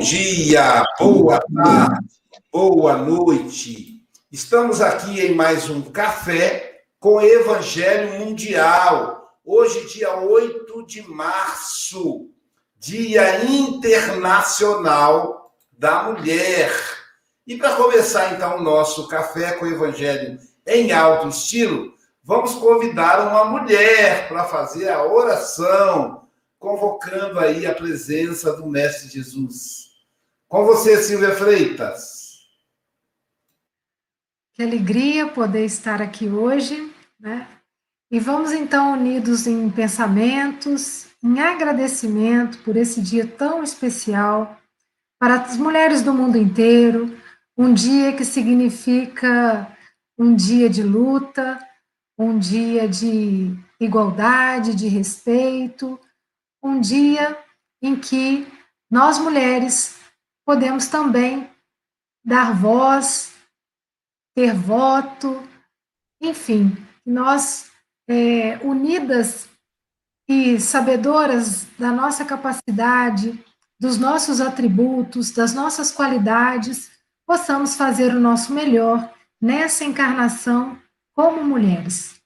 dia, boa tarde, boa noite. Estamos aqui em mais um café com Evangelho Mundial. Hoje, dia 8 de março, Dia Internacional da Mulher. E para começar então o nosso café com Evangelho em alto estilo, vamos convidar uma mulher para fazer a oração convocando aí a presença do Mestre Jesus. Com você, Silvia Freitas. Que alegria poder estar aqui hoje, né? E vamos então unidos em pensamentos, em agradecimento por esse dia tão especial para as mulheres do mundo inteiro, um dia que significa um dia de luta, um dia de igualdade, de respeito, um dia em que nós mulheres podemos também dar voz, ter voto, enfim, nós é, unidas e sabedoras da nossa capacidade, dos nossos atributos, das nossas qualidades, possamos fazer o nosso melhor nessa encarnação como mulheres.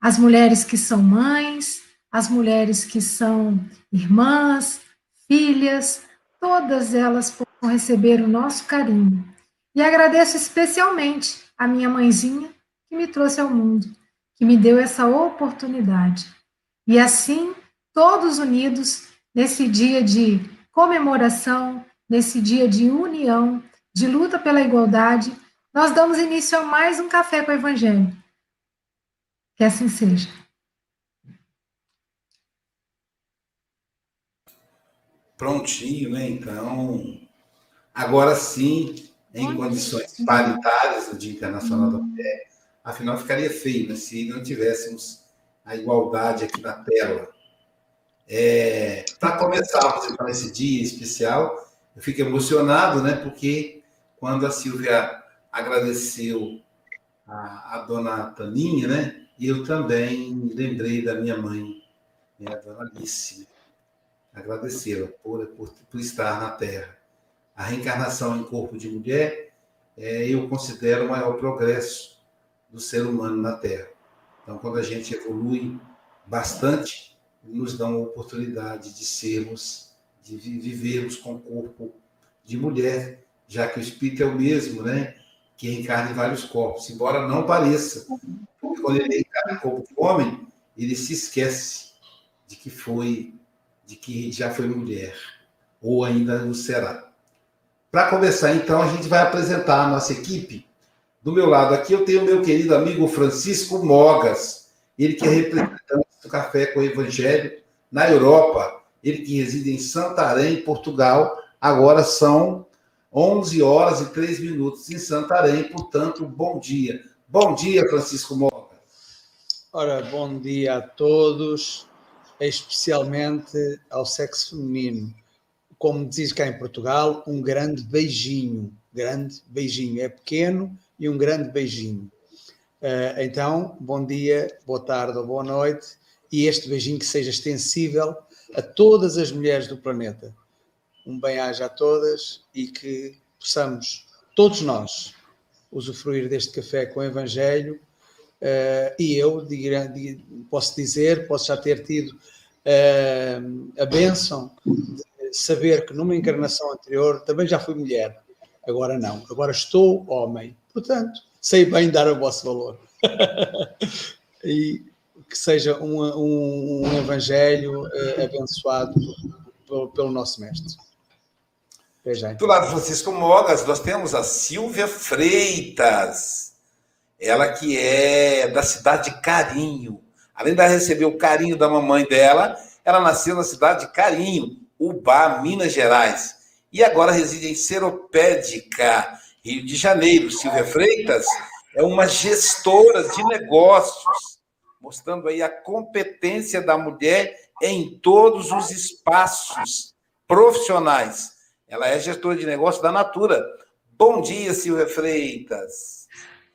As mulheres que são mães, as mulheres que são irmãs, filhas, todas elas possam receber o nosso carinho. E agradeço especialmente a minha mãezinha que me trouxe ao mundo, que me deu essa oportunidade. E assim, todos unidos nesse dia de comemoração, nesse dia de união, de luta pela igualdade, nós damos início a mais um café com o Evangelho. Que assim seja. Prontinho, né? Então, agora sim, em condições paritárias no Dia Internacional da Mulher, afinal ficaria feio né, se não tivéssemos a igualdade aqui na tela. É, Para começarmos então esse dia especial, eu fico emocionado, né? Porque quando a Silvia agradeceu a, a dona Taninha, né? Eu também lembrei da minha mãe, né, a dona Alice, agradecê-la por, por, por, estar na Terra. A reencarnação em corpo de mulher, é, eu considero o maior progresso do ser humano na Terra. Então, quando a gente evolui bastante, nos dá uma oportunidade de sermos, de vivermos com o corpo de mulher, já que o espírito é o mesmo, né? Que reencarna em vários corpos, embora não pareça. Porque quando ele reencarna em corpo de homem, ele se esquece de que foi de que já foi mulher, ou ainda não será. Para começar, então, a gente vai apresentar a nossa equipe. Do meu lado aqui, eu tenho meu querido amigo Francisco Mogas, ele que é representante do Café com o Evangelho na Europa, ele que reside em Santarém, Portugal. Agora são 11 horas e 3 minutos em Santarém, portanto, bom dia. Bom dia, Francisco Mogas. Ora, bom dia a todos especialmente ao sexo feminino. Como diz cá em Portugal, um grande beijinho. Grande beijinho. É pequeno e um grande beijinho. Uh, então, bom dia, boa tarde ou boa noite. E este beijinho que seja extensível a todas as mulheres do planeta. Um bem-aja a todas e que possamos, todos nós, usufruir deste café com o Evangelho Uh, e eu posso dizer, posso já ter tido uh, a benção de saber que numa encarnação anterior também já fui mulher. Agora não, agora estou homem. Portanto, sei bem dar o vosso valor. e que seja um, um, um evangelho uh, abençoado pelo, pelo nosso mestre. Do lado Francisco Mogas, nós temos a Silvia Freitas ela que é da cidade de Carinho. Além de receber o carinho da mamãe dela, ela nasceu na cidade de Carinho, Ubá, Minas Gerais. E agora reside em Seropédica, Rio de Janeiro. Silvia Freitas é uma gestora de negócios, mostrando aí a competência da mulher em todos os espaços profissionais. Ela é gestora de negócios da Natura. Bom dia, Silvia Freitas.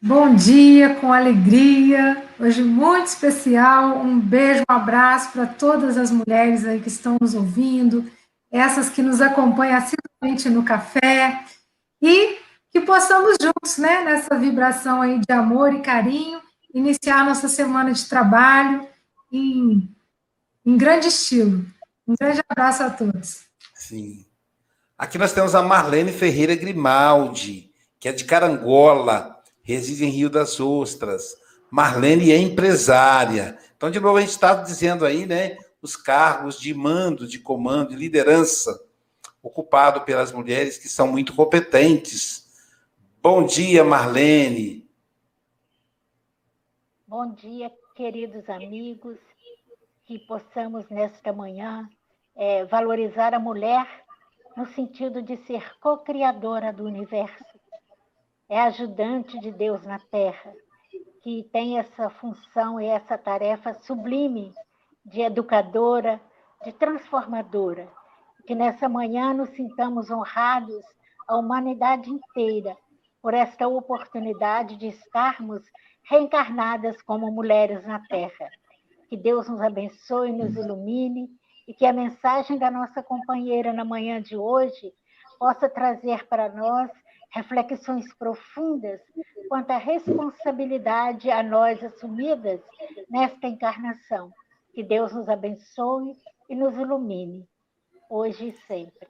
Bom dia, com alegria. Hoje muito especial. Um beijo, um abraço para todas as mulheres aí que estão nos ouvindo, essas que nos acompanham a gente no café e que possamos juntos, né, nessa vibração aí de amor e carinho, iniciar nossa semana de trabalho em, em grande estilo. Um grande abraço a todos. Sim. Aqui nós temos a Marlene Ferreira Grimaldi, que é de Carangola, reside em Rio das Ostras. Marlene é empresária. Então, de novo, a gente estava dizendo aí, né, os cargos de mando, de comando, de liderança, ocupado pelas mulheres que são muito competentes. Bom dia, Marlene. Bom dia, queridos amigos, que possamos nesta manhã é, valorizar a mulher no sentido de ser co-criadora do universo, é ajudante de Deus na Terra que tem essa função e essa tarefa sublime de educadora, de transformadora. Que nessa manhã nos sintamos honrados, a humanidade inteira, por esta oportunidade de estarmos reencarnadas como mulheres na Terra. Que Deus nos abençoe, nos ilumine e que a mensagem da nossa companheira na manhã de hoje possa trazer para nós reflexões profundas quanto à responsabilidade a nós assumidas nesta encarnação. Que Deus nos abençoe e nos ilumine, hoje e sempre.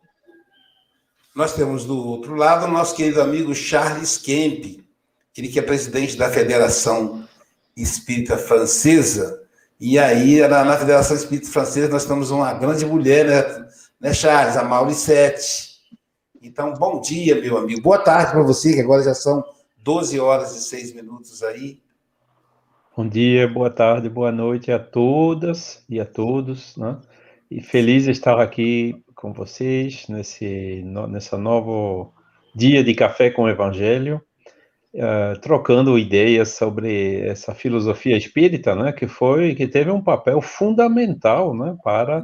Nós temos do outro lado o nosso querido amigo Charles Kemp, ele que é presidente da Federação Espírita Francesa. E aí, na, Federação Espírita Francesa, nós temos uma grande mulher, né, né Charles? A Mauricete então, bom dia, meu amigo. Boa tarde para você, que agora já são 12 horas e 6 minutos aí. Bom dia, boa tarde, boa noite a todas e a todos, né? E feliz de estar aqui com vocês nesse nessa novo dia de café com o Evangelho, uh, trocando ideias sobre essa filosofia espírita, né? Que foi que teve um papel fundamental, né? Para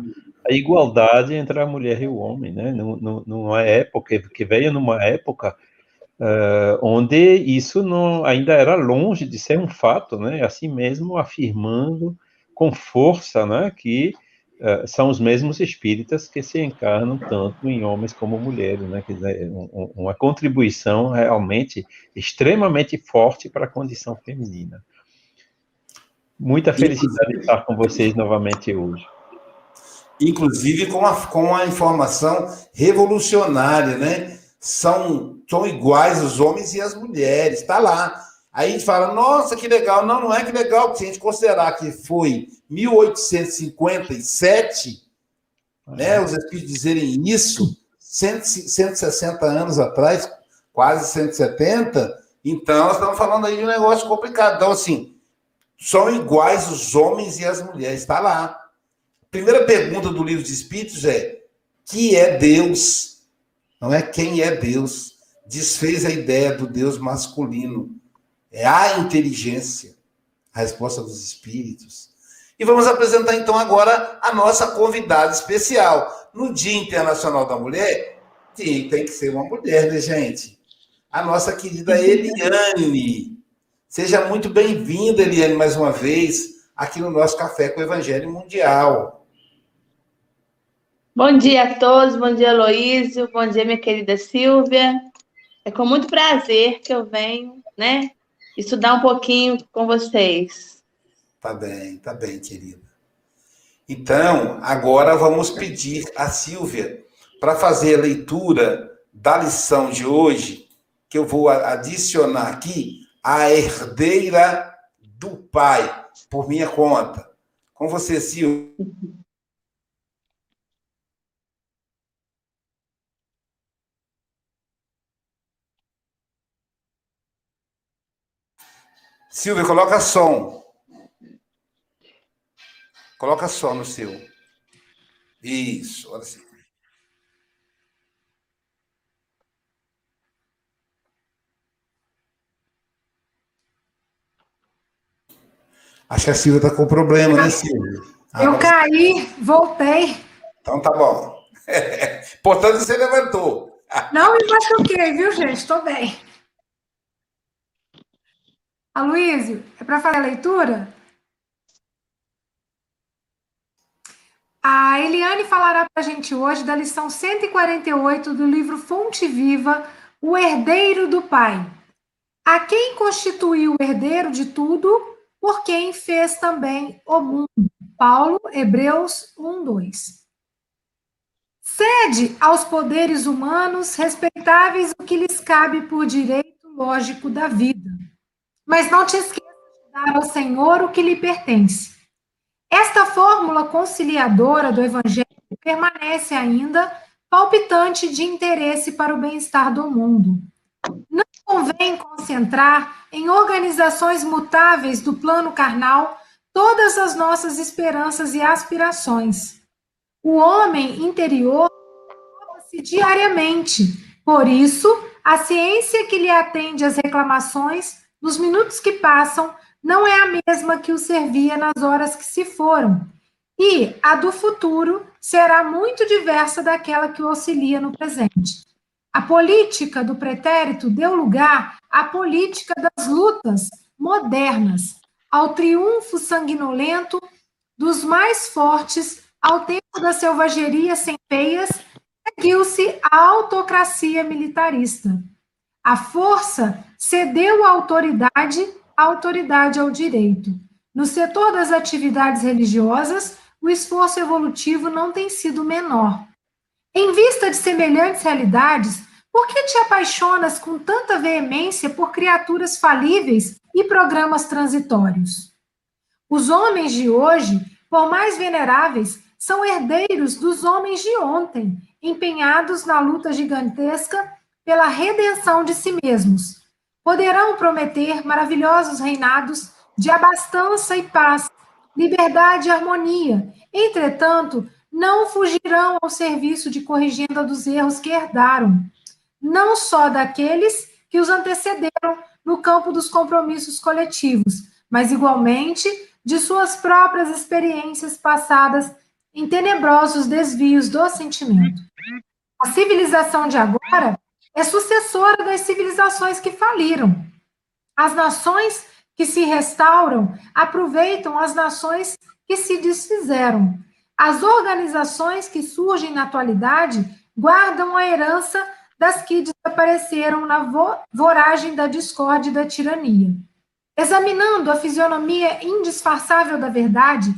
a igualdade entre a mulher e o homem, né? Numa época que veio numa época uh, onde isso não, ainda era longe de ser um fato, né? Assim mesmo afirmando com força, né? Que uh, são os mesmos espíritas que se encarnam tanto em homens como mulheres, né? Quer dizer, um, uma contribuição realmente extremamente forte para a condição feminina. Muita felicidade de estar com vocês novamente hoje inclusive com a, com a informação revolucionária, né? São, são iguais os homens e as mulheres, está lá. Aí a gente fala, nossa, que legal. Não, não é que legal, se a gente considerar que foi 1857, né, os espíritos dizerem isso, 160 anos atrás, quase 170, então nós estamos falando aí de um negócio complicado. Então, assim, são iguais os homens e as mulheres, está lá primeira pergunta do livro de Espíritos é: que é Deus? Não é quem é Deus. Desfez a ideia do Deus masculino. É a inteligência. A resposta dos Espíritos. E vamos apresentar então agora a nossa convidada especial. No Dia Internacional da Mulher, tem, tem que ser uma mulher, né, gente? A nossa querida Eliane. Seja muito bem-vinda, Eliane, mais uma vez, aqui no nosso Café com o Evangelho Mundial. Bom dia a todos, bom dia, Aloísio, bom dia, minha querida Silvia. É com muito prazer que eu venho, né, estudar um pouquinho com vocês. Tá bem, tá bem, querida. Então, agora vamos pedir a Silvia para fazer a leitura da lição de hoje, que eu vou adicionar aqui, a herdeira do pai, por minha conta. Com você, Silvia. Silvia, coloca som. Coloca som no seu. Isso, olha assim. Acho que a Silvia está com problema, né, Silvia? Ah, Eu caí, voltei. Então tá bom. Portanto, você levantou. Não me machuquei, viu, gente? Estou bem. Aloysio, é para fazer a leitura? A Eliane falará para a gente hoje da lição 148 do livro Fonte Viva, O Herdeiro do Pai. A quem constituiu o herdeiro de tudo, por quem fez também o mundo. Paulo, Hebreus 1, 2. Cede aos poderes humanos, respeitáveis o que lhes cabe por direito lógico da vida. Mas não te esqueça de dar ao Senhor o que lhe pertence. Esta fórmula conciliadora do Evangelho permanece ainda palpitante de interesse para o bem-estar do mundo. Não convém concentrar em organizações mutáveis do plano carnal todas as nossas esperanças e aspirações. O homem interior se diariamente. Por isso, a ciência que lhe atende às reclamações nos minutos que passam não é a mesma que o servia nas horas que se foram. E a do futuro será muito diversa daquela que o auxilia no presente. A política do pretérito deu lugar à política das lutas modernas, ao triunfo sanguinolento dos mais fortes, ao tempo da selvageria sem peias, seguiu-se a autocracia militarista. A força cedeu à autoridade, a autoridade ao direito. No setor das atividades religiosas, o esforço evolutivo não tem sido menor. Em vista de semelhantes realidades, por que te apaixonas com tanta veemência por criaturas falíveis e programas transitórios? Os homens de hoje, por mais veneráveis, são herdeiros dos homens de ontem, empenhados na luta gigantesca pela redenção de si mesmos. Poderão prometer maravilhosos reinados de abastança e paz, liberdade e harmonia. Entretanto, não fugirão ao serviço de corrigenda dos erros que herdaram, não só daqueles que os antecederam no campo dos compromissos coletivos, mas igualmente de suas próprias experiências passadas em tenebrosos desvios do sentimento. A civilização de agora é sucessora das civilizações que faliram. As nações que se restauram aproveitam as nações que se desfizeram. As organizações que surgem na atualidade guardam a herança das que desapareceram na voragem da discórdia e da tirania. Examinando a fisionomia indisfarçável da verdade,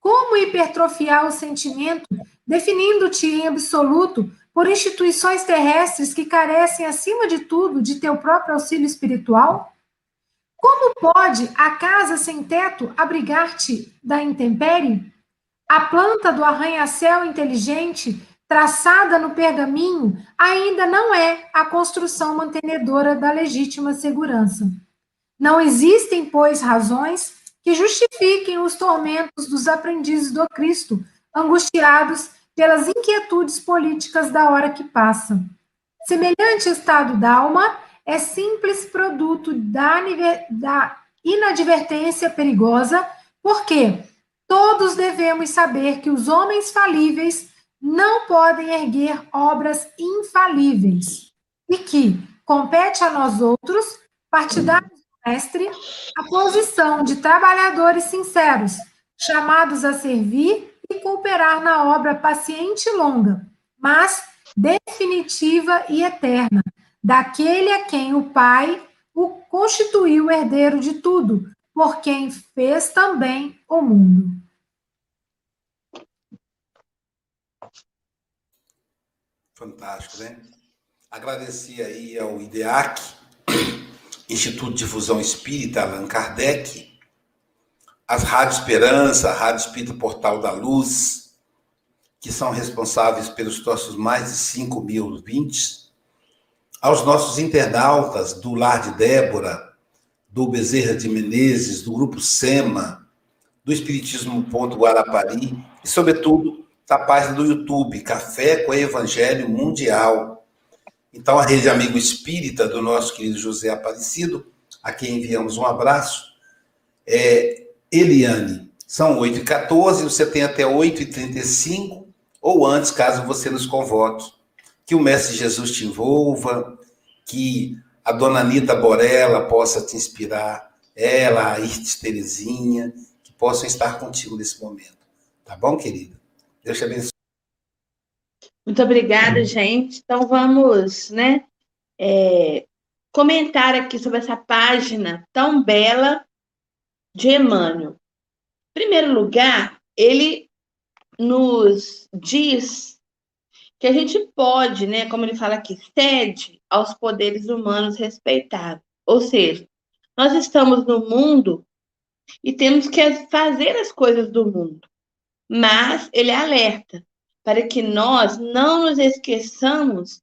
como hipertrofiar o sentimento, definindo-te em absoluto por instituições terrestres que carecem, acima de tudo, de teu próprio auxílio espiritual? Como pode a casa sem teto abrigar-te da intempérie? A planta do arranha-céu inteligente traçada no pergaminho, ainda não é a construção mantenedora da legítima segurança. Não existem, pois, razões que justifiquem os tormentos dos aprendizes do Cristo, angustiados pelas inquietudes políticas da hora que passa. Semelhante estado d'alma é simples produto da, da inadvertência perigosa, porque todos devemos saber que os homens falíveis não podem erguer obras infalíveis e que compete a nós outros, partidários do mestre, a posição de trabalhadores sinceros, chamados a servir e cooperar na obra paciente longa, mas definitiva e eterna, daquele a quem o Pai o constituiu herdeiro de tudo, por quem fez também o mundo. Fantástico, né? Agradecer aí ao IDEAC, Instituto de Difusão Espírita, Allan Kardec, as Rádio Esperança, a Rádio Espírita Portal da Luz, que são responsáveis pelos nossos mais de 5 mil ouvintes, aos nossos internautas do Lar de Débora, do Bezerra de Menezes, do Grupo SEMA, do Espiritismo Ponto Guarapari e, sobretudo, da página do YouTube, Café com Evangelho Mundial. Então, a rede Amigo Espírita do nosso querido José Aparecido, a quem enviamos um abraço, é Eliane. São 8h14, você tem até 8h35, ou antes, caso você nos convoque. Que o Mestre Jesus te envolva, que a dona Anitta Borella possa te inspirar, ela, a Irtes Terezinha, que possam estar contigo nesse momento. Tá bom, querida? Deus te abençoe. Muito obrigada, gente. Então vamos, né, é, comentar aqui sobre essa página tão bela de Emmanuel. Em primeiro lugar, ele nos diz que a gente pode, né, como ele fala aqui, cede aos poderes humanos respeitáveis. Ou seja, nós estamos no mundo e temos que fazer as coisas do mundo. Mas ele alerta para que nós não nos esqueçamos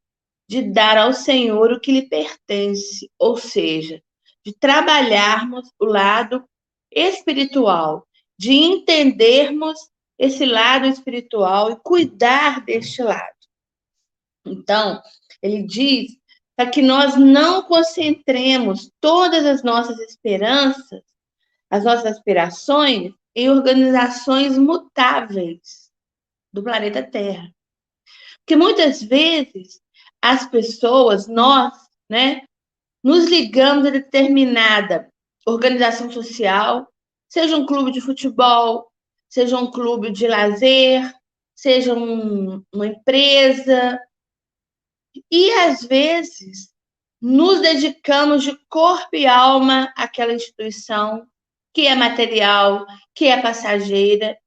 de dar ao Senhor o que lhe pertence, ou seja, de trabalharmos o lado espiritual, de entendermos esse lado espiritual e cuidar deste lado. Então, ele diz para que nós não concentremos todas as nossas esperanças, as nossas aspirações em organizações mutáveis do planeta Terra. Porque muitas vezes as pessoas, nós, né, nos ligamos a determinada organização social, seja um clube de futebol, seja um clube de lazer, seja um, uma empresa, e às vezes nos dedicamos de corpo e alma àquela instituição que é material, que é passageira,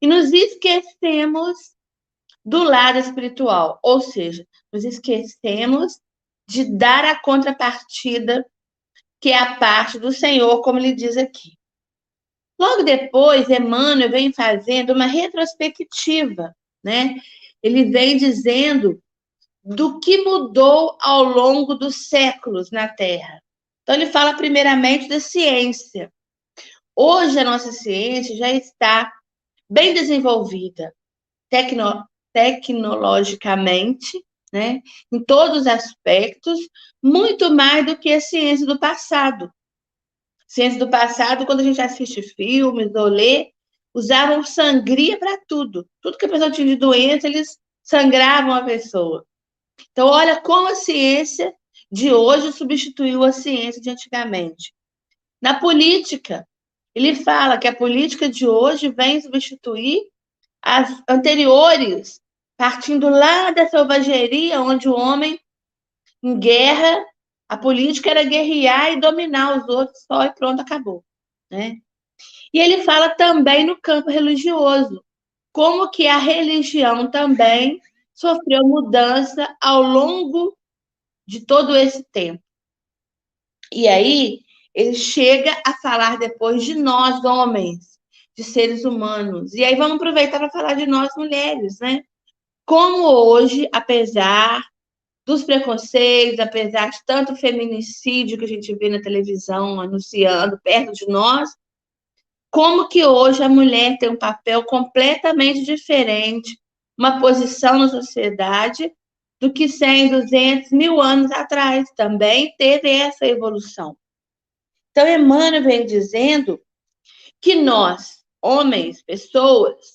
e nos esquecemos do lado espiritual, ou seja, nos esquecemos de dar a contrapartida que é a parte do Senhor, como ele diz aqui. Logo depois, Emmanuel vem fazendo uma retrospectiva, né? Ele vem dizendo do que mudou ao longo dos séculos na Terra. Então, ele fala primeiramente da ciência. Hoje, a nossa ciência já está bem desenvolvida tecno, tecnologicamente, né, em todos os aspectos, muito mais do que a ciência do passado. Ciência do passado, quando a gente assiste filmes ou lê, usavam sangria para tudo. Tudo que a pessoa tinha de doença, eles sangravam a pessoa. Então, olha como a ciência de hoje substituiu a ciência de antigamente. Na política, ele fala que a política de hoje vem substituir as anteriores, partindo lá da selvageria, onde o homem, em guerra, a política era guerrear e dominar os outros só e pronto, acabou. Né? E ele fala também no campo religioso, como que a religião também sofreu mudança ao longo de todo esse tempo. E aí, ele chega a falar depois de nós, homens, de seres humanos. E aí vamos aproveitar para falar de nós, mulheres, né? Como hoje, apesar dos preconceitos, apesar de tanto feminicídio que a gente vê na televisão anunciando perto de nós, como que hoje a mulher tem um papel completamente diferente, uma posição na sociedade do que 100, 200, mil anos atrás. Também teve essa evolução. Então, Emmanuel vem dizendo que nós, homens, pessoas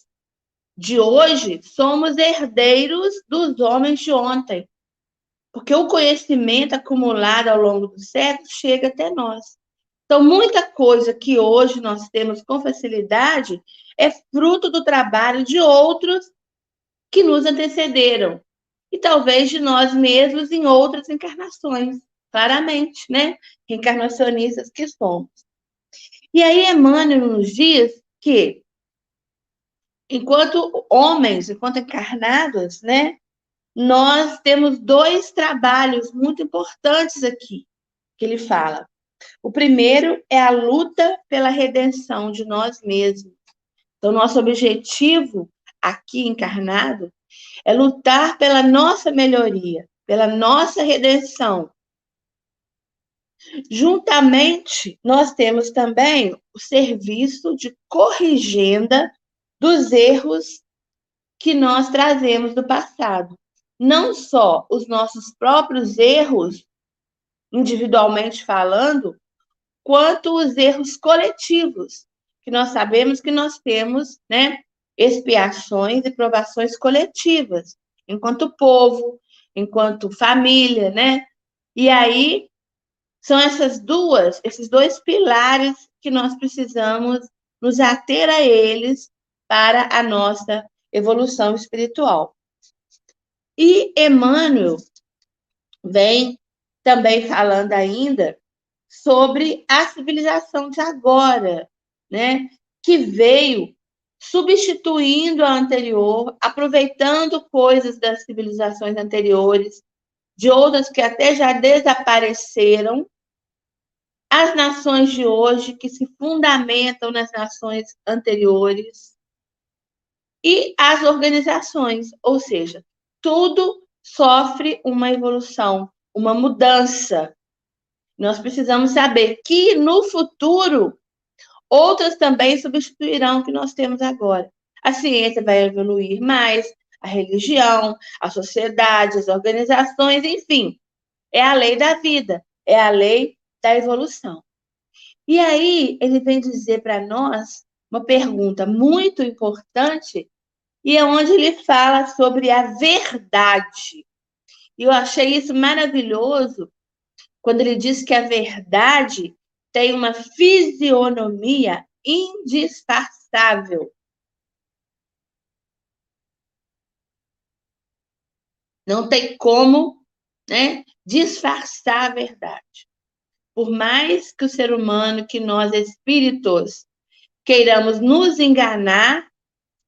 de hoje, somos herdeiros dos homens de ontem. Porque o conhecimento acumulado ao longo dos séculos chega até nós. Então, muita coisa que hoje nós temos com facilidade é fruto do trabalho de outros que nos antecederam. E talvez de nós mesmos em outras encarnações claramente, né? Reencarnacionistas que somos. E aí Emmanuel nos diz que, enquanto homens, enquanto encarnados, né? Nós temos dois trabalhos muito importantes aqui, que ele fala. O primeiro é a luta pela redenção de nós mesmos. Então, nosso objetivo aqui encarnado é lutar pela nossa melhoria, pela nossa redenção, Juntamente, nós temos também o serviço de corrigenda dos erros que nós trazemos do passado. Não só os nossos próprios erros, individualmente falando, quanto os erros coletivos, que nós sabemos que nós temos, né, expiações e provações coletivas, enquanto povo, enquanto família, né? E aí são essas duas, esses dois pilares que nós precisamos nos ater a eles para a nossa evolução espiritual. E Emmanuel vem também falando ainda sobre a civilização de agora, né? Que veio substituindo a anterior, aproveitando coisas das civilizações anteriores, de outras que até já desapareceram, as nações de hoje que se fundamentam nas nações anteriores e as organizações, ou seja, tudo sofre uma evolução, uma mudança. Nós precisamos saber que no futuro outras também substituirão o que nós temos agora. A ciência vai evoluir mais, a religião, a sociedade, as organizações, enfim. É a lei da vida, é a lei da evolução. E aí ele vem dizer para nós uma pergunta muito importante e é onde ele fala sobre a verdade. E eu achei isso maravilhoso quando ele diz que a verdade tem uma fisionomia indisfarçável. Não tem como né, disfarçar a verdade. Por mais que o ser humano, que nós espíritos, queiramos nos enganar,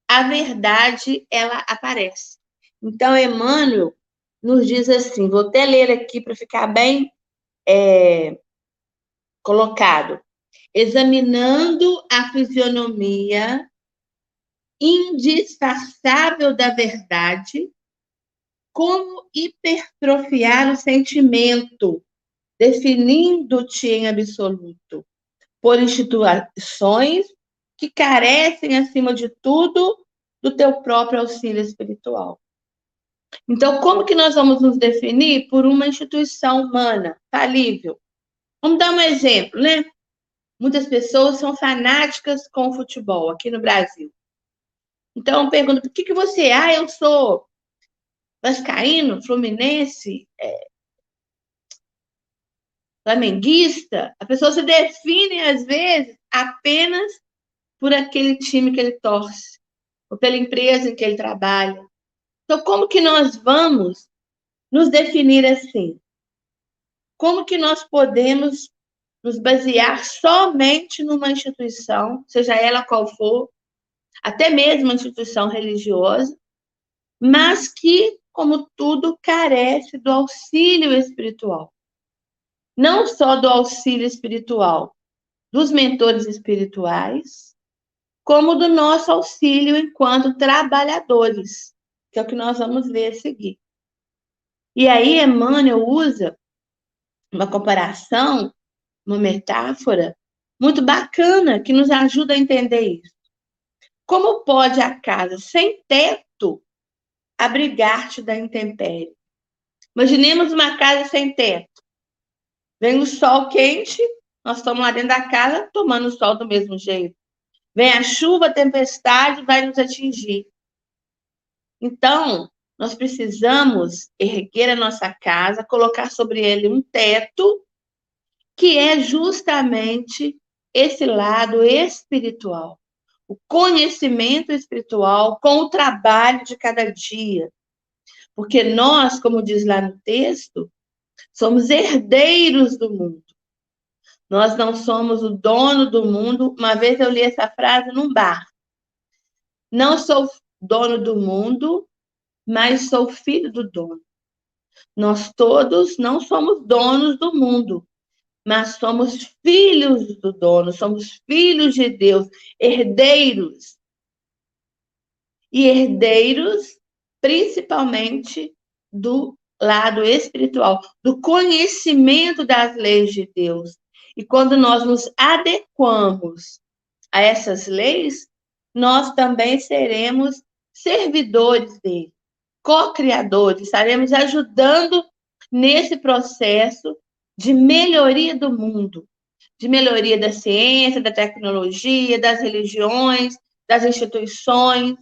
a verdade ela aparece. Então, Emmanuel nos diz assim, vou até ler aqui para ficar bem é, colocado. Examinando a fisionomia indisfarçável da verdade, como hipertrofiar o sentimento, definindo-te em absoluto, por instituições que carecem, acima de tudo, do teu próprio auxílio espiritual. Então, como que nós vamos nos definir? Por uma instituição humana, falível. Vamos dar um exemplo, né? Muitas pessoas são fanáticas com o futebol aqui no Brasil. Então, pergunto, por que, que você... Ah, eu sou vascaíno, fluminense, é, flamenguista. A pessoa se define, às vezes, apenas por aquele time que ele torce, ou pela empresa em que ele trabalha. Então, como que nós vamos nos definir assim? Como que nós podemos nos basear somente numa instituição, seja ela qual for, até mesmo uma instituição religiosa, mas que, como tudo, carece do auxílio espiritual. Não só do auxílio espiritual dos mentores espirituais, como do nosso auxílio enquanto trabalhadores, que é o que nós vamos ver a seguir. E aí Emmanuel usa uma comparação, uma metáfora muito bacana que nos ajuda a entender isso. Como pode a casa sem teto abrigar-te da intempérie? Imaginemos uma casa sem teto. Vem o sol quente, nós estamos lá dentro da casa tomando o sol do mesmo jeito. Vem a chuva, a tempestade vai nos atingir. Então, nós precisamos erguer a nossa casa, colocar sobre ele um teto, que é justamente esse lado espiritual. O conhecimento espiritual com o trabalho de cada dia. Porque nós, como diz lá no texto, somos herdeiros do mundo. Nós não somos o dono do mundo. Uma vez eu li essa frase num bar. Não sou dono do mundo, mas sou filho do dono. Nós todos não somos donos do mundo, mas somos filhos do dono, somos filhos de Deus, herdeiros. E herdeiros, principalmente, do lado espiritual, do conhecimento das leis de Deus, e quando nós nos adequamos a essas leis, nós também seremos servidores dele, co-criadores, estaremos ajudando nesse processo de melhoria do mundo, de melhoria da ciência, da tecnologia, das religiões, das instituições,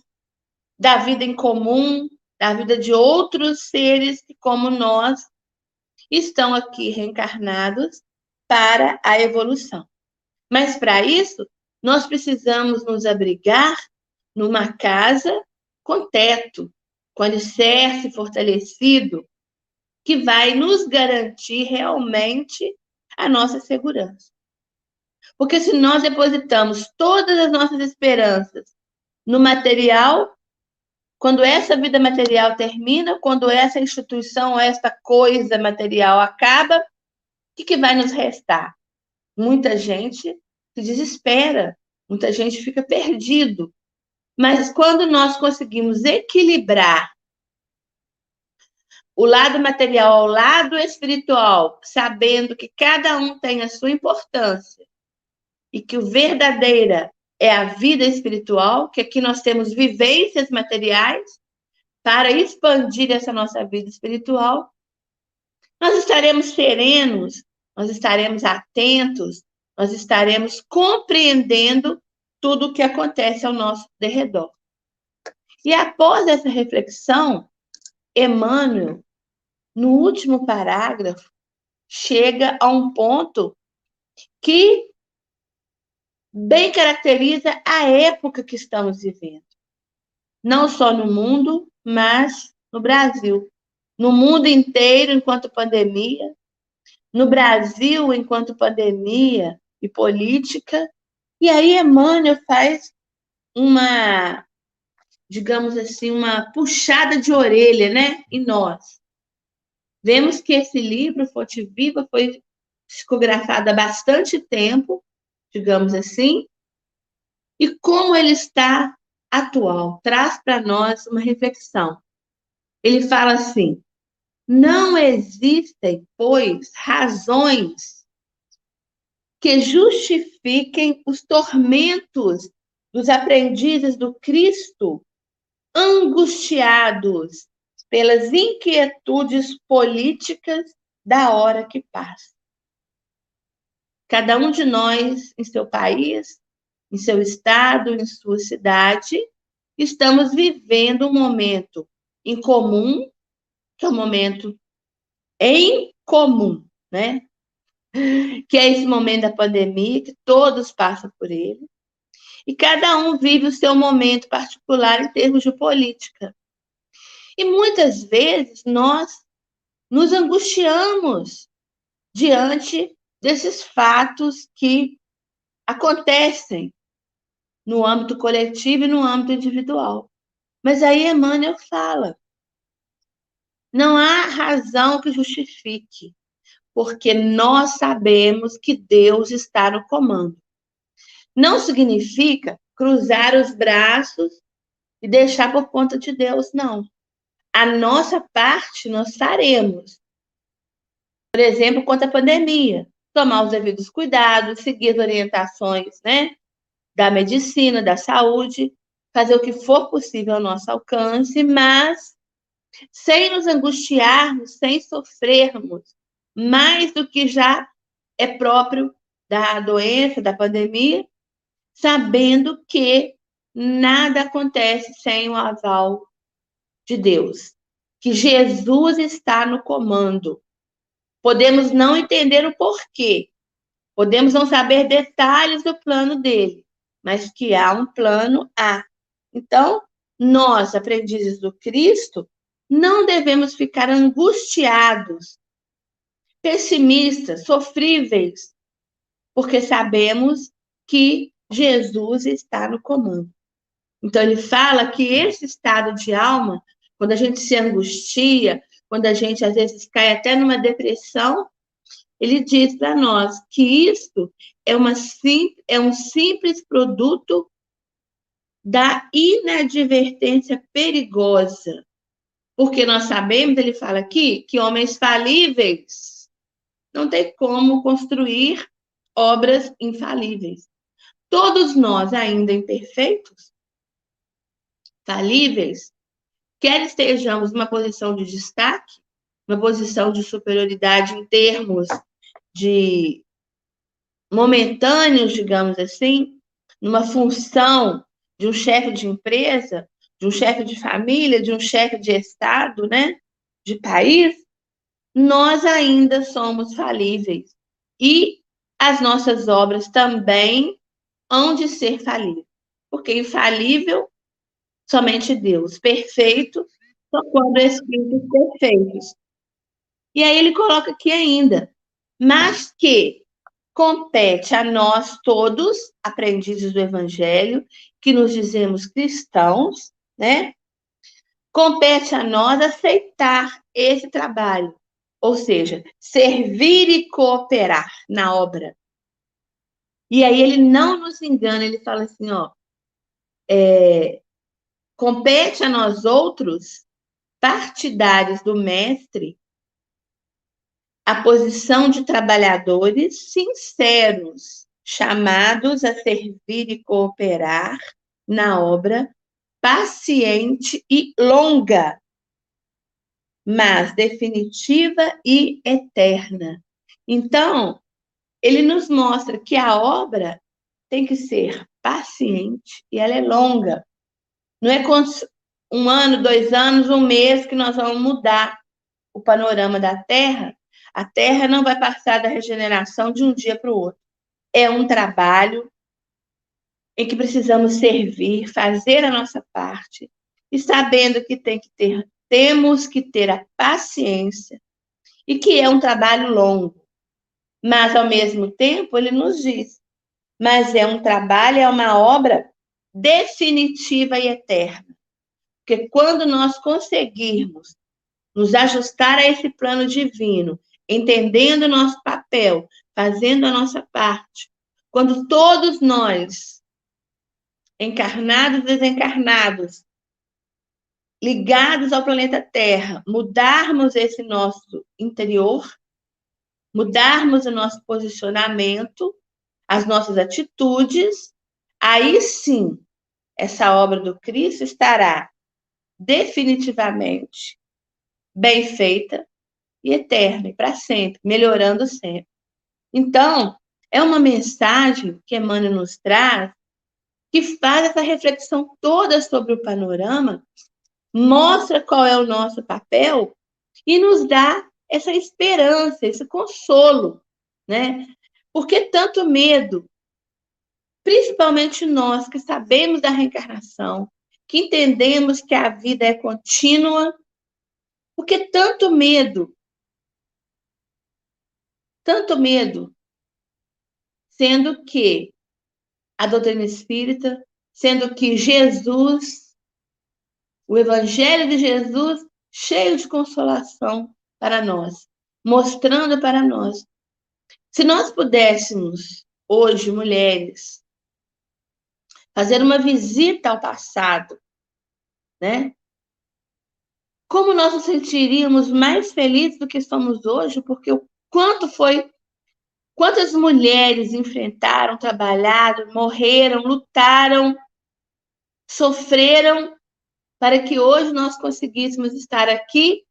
da vida em comum, da vida de outros seres que, como nós, estão aqui reencarnados para a evolução. Mas para isso, nós precisamos nos abrigar numa casa com teto, com alicerce fortalecido, que vai nos garantir realmente a nossa segurança. Porque se nós depositamos todas as nossas esperanças no material, quando essa vida material termina, quando essa instituição, esta coisa material acaba, que, que vai nos restar? Muita gente se desespera, muita gente fica perdido. Mas quando nós conseguimos equilibrar o lado material ao lado espiritual, sabendo que cada um tem a sua importância e que o verdadeira é a vida espiritual, que aqui nós temos vivências materiais para expandir essa nossa vida espiritual, nós estaremos serenos, nós estaremos atentos, nós estaremos compreendendo tudo o que acontece ao nosso derredor. E após essa reflexão, Emmanuel, no último parágrafo, chega a um ponto que bem caracteriza a época que estamos vivendo. Não só no mundo, mas no Brasil. No mundo inteiro, enquanto pandemia, no Brasil, enquanto pandemia e política. E aí, Emmanuel faz uma, digamos assim, uma puxada de orelha, né? Em nós. Vemos que esse livro, Fonte Viva, foi psicografado há bastante tempo, digamos assim, e como ele está atual. Traz para nós uma reflexão. Ele fala assim: não existem, pois, razões que justifiquem os tormentos dos aprendizes do Cristo angustiados pelas inquietudes políticas da hora que passa. Cada um de nós, em seu país, em seu estado, em sua cidade, estamos vivendo um momento em comum, que é um momento em comum, né? Que é esse momento da pandemia, que todos passam por ele. E cada um vive o seu momento particular em termos de política. E muitas vezes nós nos angustiamos diante desses fatos que acontecem no âmbito coletivo e no âmbito individual. Mas aí Emmanuel fala: não há razão que justifique, porque nós sabemos que Deus está no comando. Não significa cruzar os braços e deixar por conta de Deus, não. A nossa parte nós faremos. Por exemplo, quanto à pandemia tomar os devidos cuidados, seguir as orientações, né, da medicina, da saúde, fazer o que for possível ao nosso alcance, mas sem nos angustiarmos, sem sofrermos mais do que já é próprio da doença, da pandemia, sabendo que nada acontece sem o aval de Deus, que Jesus está no comando, Podemos não entender o porquê, podemos não saber detalhes do plano dele, mas que há um plano A. Então, nós, aprendizes do Cristo, não devemos ficar angustiados, pessimistas, sofríveis, porque sabemos que Jesus está no comando. Então, ele fala que esse estado de alma, quando a gente se angustia, quando a gente às vezes cai até numa depressão, ele diz para nós que isto é, uma é um simples produto da inadvertência perigosa. Porque nós sabemos, ele fala aqui, que homens falíveis não tem como construir obras infalíveis. Todos nós, ainda imperfeitos, falíveis, quer estejamos numa posição de destaque, uma posição de superioridade em termos de momentâneos, digamos assim, numa função de um chefe de empresa, de um chefe de família, de um chefe de estado, né, de país, nós ainda somos falíveis. E as nossas obras também hão de ser falíveis. Porque infalível somente Deus. Perfeito só quando espíritos perfeitos. E aí ele coloca aqui ainda, mas que compete a nós todos, aprendizes do Evangelho, que nos dizemos cristãos, né? Compete a nós aceitar esse trabalho, ou seja, servir e cooperar na obra. E aí ele não nos engana, ele fala assim, ó, é, compete a nós outros, partidários do mestre, a posição de trabalhadores sinceros, chamados a servir e cooperar na obra paciente e longa, mas definitiva e eterna. Então, ele nos mostra que a obra tem que ser paciente e ela é longa. Não é um ano, dois anos, um mês que nós vamos mudar o panorama da Terra. A Terra não vai passar da regeneração de um dia para o outro. É um trabalho em que precisamos servir, fazer a nossa parte e sabendo que tem que ter, temos que ter a paciência e que é um trabalho longo. Mas ao mesmo tempo ele nos diz, mas é um trabalho, é uma obra definitiva e eterna. Porque quando nós conseguirmos nos ajustar a esse plano divino, entendendo o nosso papel, fazendo a nossa parte, quando todos nós encarnados e desencarnados, ligados ao planeta Terra, mudarmos esse nosso interior, mudarmos o nosso posicionamento, as nossas atitudes, aí sim, essa obra do Cristo estará definitivamente bem feita e eterna, e para sempre, melhorando sempre. Então, é uma mensagem que Emmanuel nos traz que faz essa reflexão toda sobre o panorama, mostra qual é o nosso papel e nos dá essa esperança, esse consolo, né? Porque tanto medo, principalmente nós que sabemos da reencarnação, que entendemos que a vida é contínua, porque tanto medo, tanto medo, sendo que a doutrina espírita, sendo que Jesus, o Evangelho de Jesus, cheio de consolação para nós, mostrando para nós. Se nós pudéssemos, hoje, mulheres, fazer uma visita ao passado, né? Como nós nos sentiríamos mais felizes do que somos hoje, porque o quanto foi Quantas mulheres enfrentaram, trabalharam, morreram, lutaram, sofreram para que hoje nós conseguíssemos estar aqui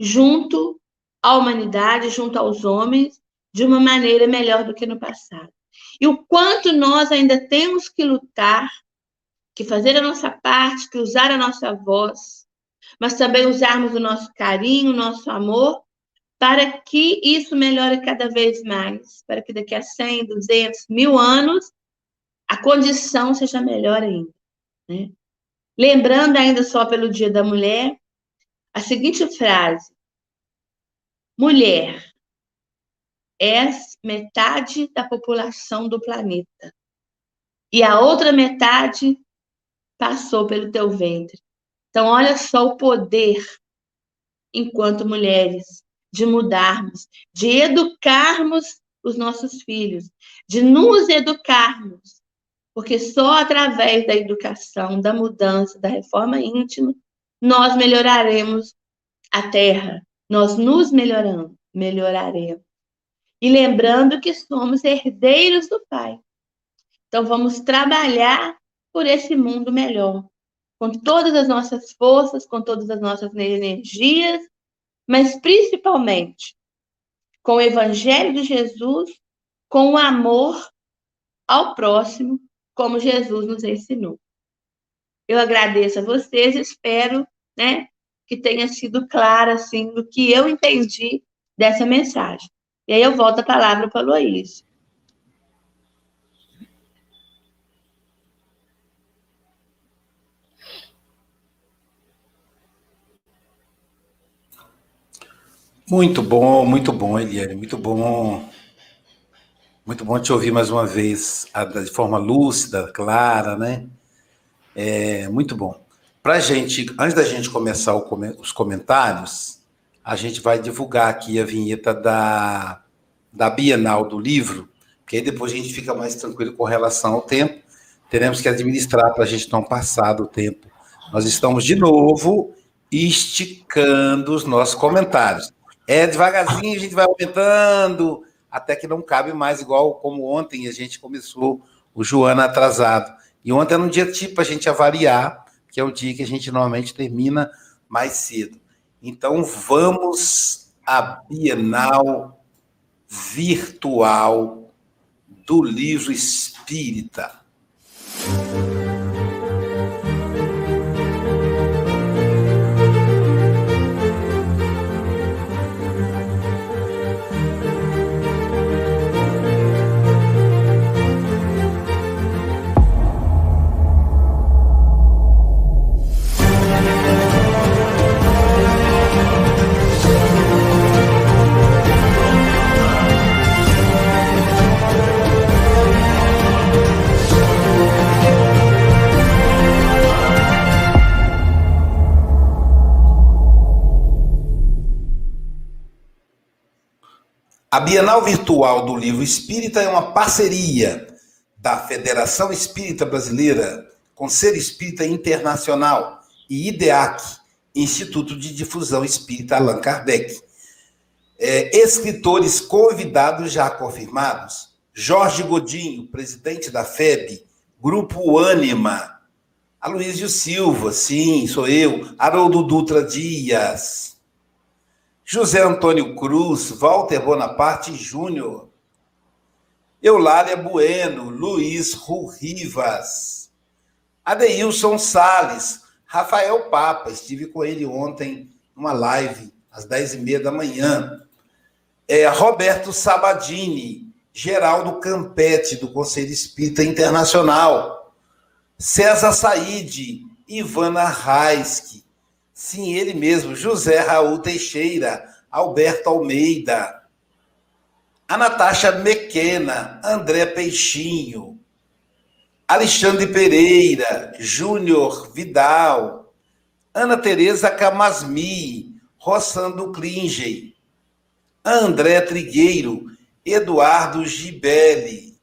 junto à humanidade, junto aos homens, de uma maneira melhor do que no passado. E o quanto nós ainda temos que lutar, que fazer a nossa parte, que usar a nossa voz, mas também usarmos o nosso carinho, o nosso amor para que isso melhore cada vez mais, para que daqui a 100, 200, mil anos, a condição seja melhor ainda. Né? Lembrando ainda só pelo Dia da Mulher, a seguinte frase: Mulher, és metade da população do planeta, e a outra metade passou pelo teu ventre. Então, olha só o poder enquanto mulheres de mudarmos, de educarmos os nossos filhos, de nos educarmos, porque só através da educação, da mudança, da reforma íntima, nós melhoraremos a terra, nós nos melhoramos, melhoraremos. E lembrando que somos herdeiros do Pai. Então vamos trabalhar por esse mundo melhor, com todas as nossas forças, com todas as nossas energias mas principalmente com o Evangelho de Jesus, com o amor ao próximo, como Jesus nos ensinou. Eu agradeço a vocês, espero, né, que tenha sido claro assim do que eu entendi dessa mensagem. E aí eu volto a palavra para o Luiz. Muito bom, muito bom, Eliane, muito bom. Muito bom te ouvir mais uma vez, de forma lúcida, clara, né? É, muito bom. Para gente, antes da gente começar os comentários, a gente vai divulgar aqui a vinheta da, da Bienal do livro, porque aí depois a gente fica mais tranquilo com relação ao tempo. Teremos que administrar para a gente não passar do tempo. Nós estamos de novo esticando os nossos comentários. É devagarzinho, a gente vai aumentando, até que não cabe mais, igual como ontem a gente começou o Joana atrasado. E ontem era um dia tipo a gente avaliar, que é o dia que a gente normalmente termina mais cedo. Então vamos à Bienal Virtual do Livro Espírita. A Bienal Virtual do Livro Espírita é uma parceria da Federação Espírita Brasileira, Conselho Espírita Internacional e IDEAC, Instituto de Difusão Espírita Allan Kardec. É, escritores convidados já confirmados: Jorge Godinho, presidente da FEB, Grupo Ânima, Aloysio Silva, sim, sou eu, Haroldo Dutra Dias, José Antônio Cruz, Walter Bonaparte Júnior, Eulália Bueno, Luiz Rivas, Adeilson Sales, Rafael Papa, estive com ele ontem numa live, às dez e meia da manhã. É, Roberto Sabadini, Geraldo Campete, do Conselho Espírita Internacional, César Said, Ivana Raiski, Sim, ele mesmo, José Raul Teixeira, Alberto Almeida, a Natasha Mequena, André Peixinho, Alexandre Pereira, Júnior Vidal, Ana Tereza Camasmi, Rossando Klinge, André Trigueiro, Eduardo Gibelli,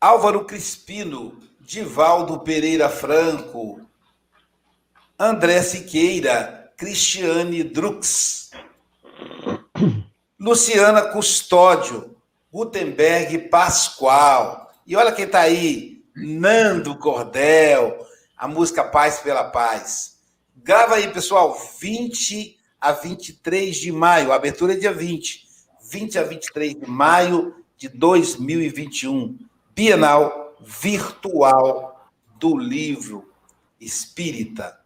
Álvaro Crispino, Divaldo Pereira Franco, André Siqueira, Cristiane Drux, Luciana Custódio, Gutenberg Pascoal. E olha quem está aí, Nando Cordel, a música Paz pela Paz. Grava aí, pessoal, 20 a 23 de maio, a abertura é dia 20, 20 a 23 de maio de 2021, Bienal virtual do livro espírita.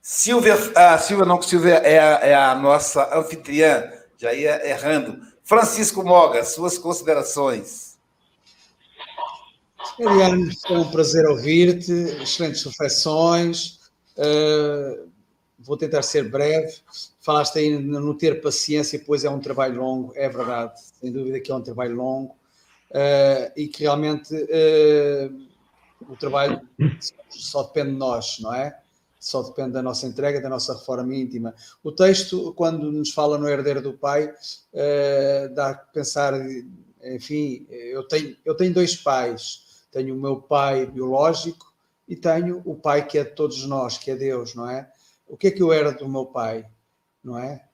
Silvia, a Silvia não, Silvia é a, é a nossa anfitriã, já ia errando. Francisco Moga, suas considerações. Eliane, foi um prazer ouvir-te, excelentes reflexões. Uh, vou tentar ser breve. Falaste aí no ter paciência, pois é um trabalho longo, é verdade, sem dúvida que é um trabalho longo uh, e que realmente uh, o trabalho só depende de nós, não é? Só depende da nossa entrega, da nossa reforma íntima. O texto, quando nos fala no herdeiro do pai, uh, dá a pensar, enfim, eu tenho, eu tenho dois pais. Tenho o meu pai biológico e tenho o pai que é de todos nós, que é Deus, não é? O que é que eu era do meu pai, não é?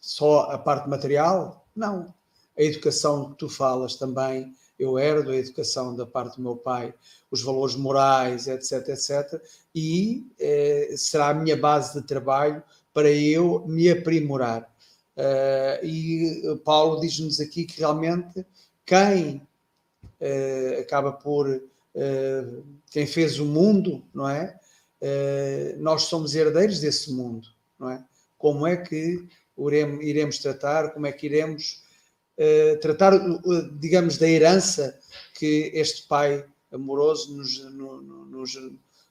só a parte material? Não a educação que tu falas também, eu herdo a educação da parte do meu pai, os valores morais, etc, etc, e eh, será a minha base de trabalho para eu me aprimorar. Uh, e Paulo diz-nos aqui que realmente quem uh, acaba por uh, quem fez o mundo, não é? nós somos herdeiros desse mundo, não é? Como é que iremos tratar, como é que iremos eh, tratar, digamos, da herança que este pai amoroso nos, nos,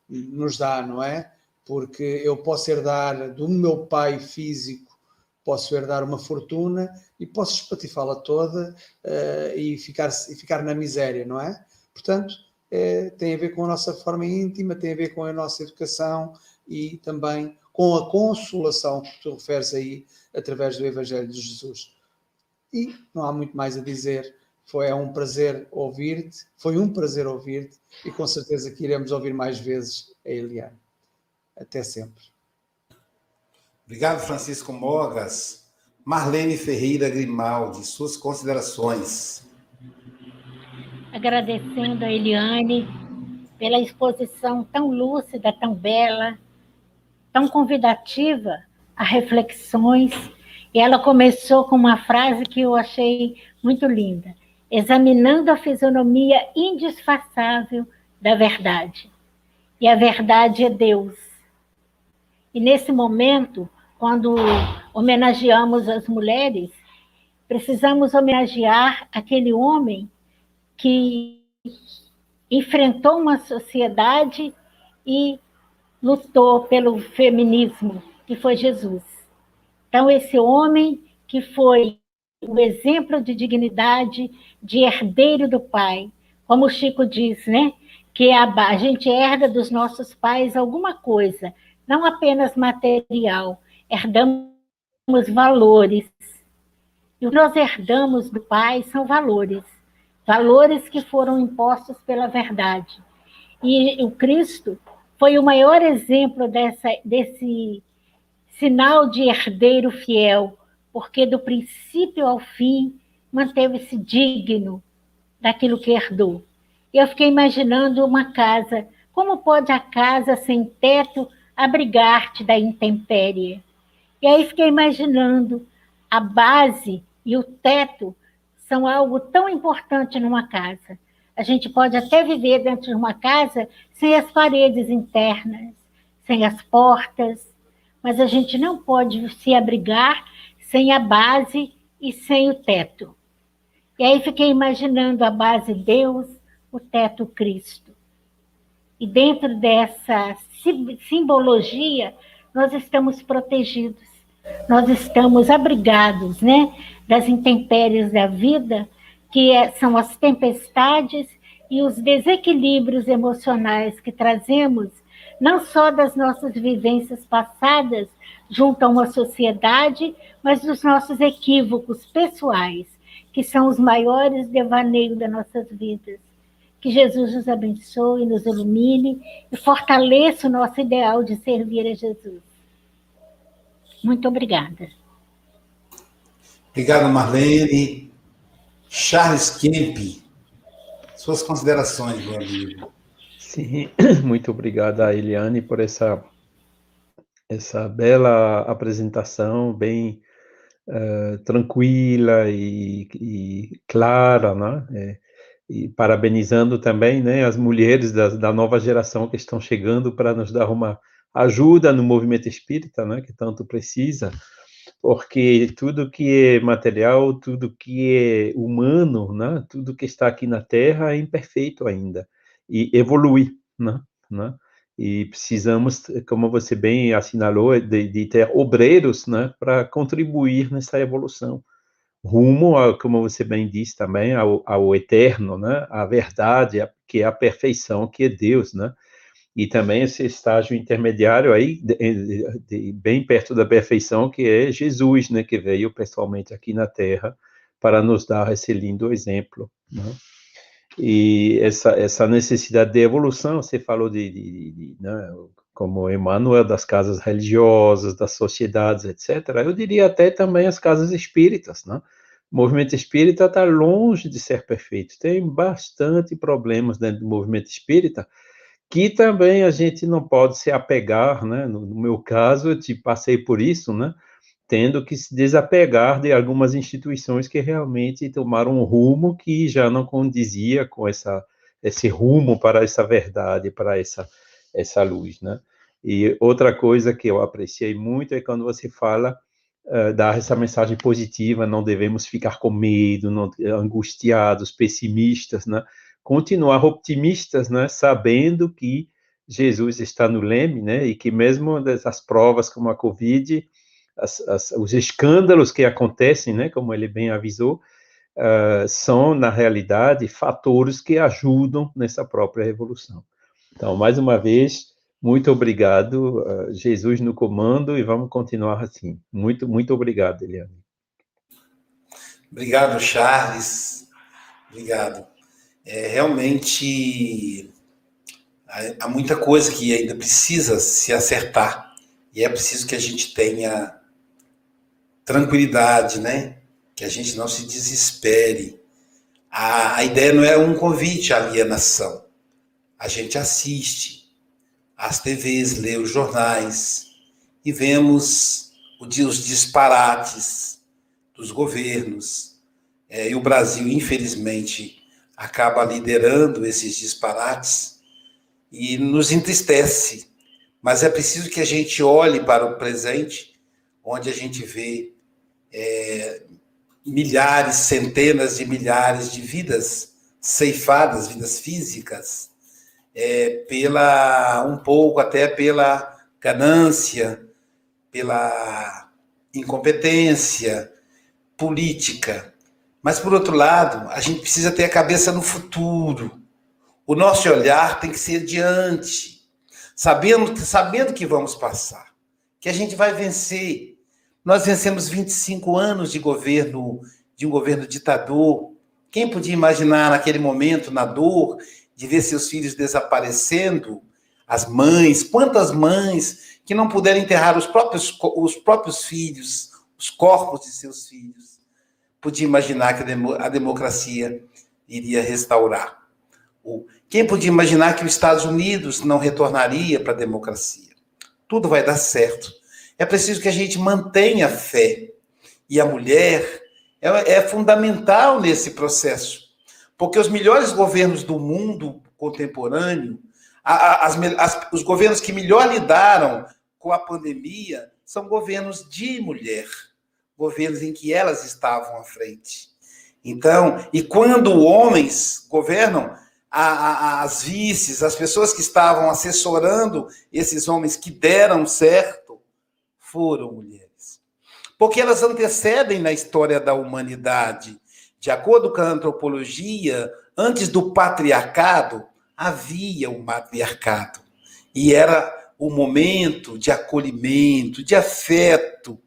nos dá, não é? porque eu posso herdar do meu pai físico, posso herdar uma fortuna e posso espatifá-la toda uh, e, ficar, e ficar na miséria, não é? Portanto, é, tem a ver com a nossa forma íntima, tem a ver com a nossa educação e também com a consolação que tu referes aí através do Evangelho de Jesus. E não há muito mais a dizer. Foi é um prazer ouvir-te, foi um prazer ouvir-te e com certeza que iremos ouvir mais vezes a Eliane. Até sempre. Obrigado, Francisco Mogas. Marlene Ferreira Grimaldi, suas considerações. Agradecendo a Eliane pela exposição tão lúcida, tão bela, tão convidativa a reflexões. E ela começou com uma frase que eu achei muito linda: examinando a fisionomia indisfaçável da verdade. E a verdade é Deus. E nesse momento, quando homenageamos as mulheres, precisamos homenagear aquele homem que enfrentou uma sociedade e lutou pelo feminismo, que foi Jesus. Então, esse homem que foi o exemplo de dignidade, de herdeiro do Pai, como o Chico diz, né? Que a, a gente herda dos nossos pais alguma coisa, não apenas material, herdamos valores. E o que nós herdamos do Pai são valores, valores que foram impostos pela verdade. E o Cristo foi o maior exemplo dessa, desse sinal de herdeiro fiel, porque do princípio ao fim manteve-se digno daquilo que herdou. Eu fiquei imaginando uma casa. Como pode a casa sem teto abrigar-te da intempérie? E aí fiquei imaginando a base e o teto são algo tão importante numa casa. A gente pode até viver dentro de uma casa sem as paredes internas, sem as portas, mas a gente não pode se abrigar sem a base e sem o teto. E aí fiquei imaginando a base Deus, o teto Cristo. E dentro dessa simbologia, nós estamos protegidos, nós estamos abrigados, né, das intempéries da vida que é, são as tempestades e os desequilíbrios emocionais que trazemos, não só das nossas vivências passadas junto a uma sociedade, mas dos nossos equívocos pessoais, que são os maiores devaneios das nossas vidas. Que Jesus nos abençoe, nos ilumine e fortaleça o nosso ideal de servir a Jesus. Muito obrigada. Obrigado, Marlene. Charles Kemp, suas considerações, meu amigo. Sim, muito obrigado a Eliane por essa, essa bela apresentação, bem uh, tranquila e, e, clara, né? É, e parabenizando também né, as mulheres da, da nova geração que estão chegando para nos dar uma ajuda no movimento espírita, né, que tanto precisa porque tudo que é material, tudo que é humano, né, tudo que está aqui na Terra é imperfeito ainda e evolui, né, né? E precisamos, como você bem assinalou, de, de ter obreiros, né, para contribuir nessa evolução rumo, a, como você bem disse também, ao, ao eterno, né, à verdade, que é a perfeição, que é Deus, né? e também esse estágio intermediário aí, de, de, bem perto da perfeição, que é Jesus, né, que veio pessoalmente aqui na Terra para nos dar esse lindo exemplo. Né? E essa, essa necessidade de evolução, você falou de, de, de né, como Emmanuel, das casas religiosas, das sociedades, etc. Eu diria até também as casas espíritas, né? O movimento espírita está longe de ser perfeito. Tem bastante problemas dentro do movimento espírita, que também a gente não pode se apegar, né? No, meu caso, eu te passei por isso, né? Tendo que se desapegar de algumas instituições que realmente tomaram um rumo que já não condizia com essa, esse rumo para essa verdade, para essa, essa luz, né? E outra coisa que eu apreciei muito é quando você fala uh, dar essa mensagem positiva, não devemos ficar com medo, não, angustiados, pessimistas, né? continuar optimistas, né, sabendo que Jesus está no leme, né? E que mesmo dessas provas como a Covid, as, as, os escândalos que acontecem, né? Como ele bem avisou, uh, são na realidade fatores que ajudam nessa própria revolução. Então, mais uma vez, muito obrigado, uh, Jesus no comando, e vamos continuar assim. Muito, muito obrigado, Eliane. Obrigado, Charles. Obrigado. É, realmente há muita coisa que ainda precisa se acertar e é preciso que a gente tenha tranquilidade, né? Que a gente não se desespere. A, a ideia não é um convite à alienação. A gente assiste às TVs, lê os jornais e vemos os disparates dos governos. É, e o Brasil, infelizmente, acaba liderando esses disparates e nos entristece. Mas é preciso que a gente olhe para o presente, onde a gente vê é, milhares, centenas de milhares de vidas ceifadas, vidas físicas, é, pela um pouco até pela ganância, pela incompetência política. Mas por outro lado, a gente precisa ter a cabeça no futuro. O nosso olhar tem que ser adiante, sabendo, sabendo que vamos passar, que a gente vai vencer. Nós vencemos 25 anos de governo, de um governo ditador. Quem podia imaginar naquele momento, na dor, de ver seus filhos desaparecendo, as mães, quantas mães que não puderam enterrar os próprios, os próprios filhos, os corpos de seus filhos. Podia imaginar que a democracia iria restaurar. Quem podia imaginar que os Estados Unidos não retornaria para a democracia? Tudo vai dar certo. É preciso que a gente mantenha a fé. E a mulher é, é fundamental nesse processo porque os melhores governos do mundo contemporâneo, as, as, os governos que melhor lidaram com a pandemia, são governos de mulher, governos em que elas estavam à frente. Então, e quando homens governam, a, a, as vices, as pessoas que estavam assessorando esses homens que deram certo, foram mulheres. Porque elas antecedem na história da humanidade. De acordo com a antropologia, antes do patriarcado, havia um matriarcado. E era o momento de acolhimento, de afeto,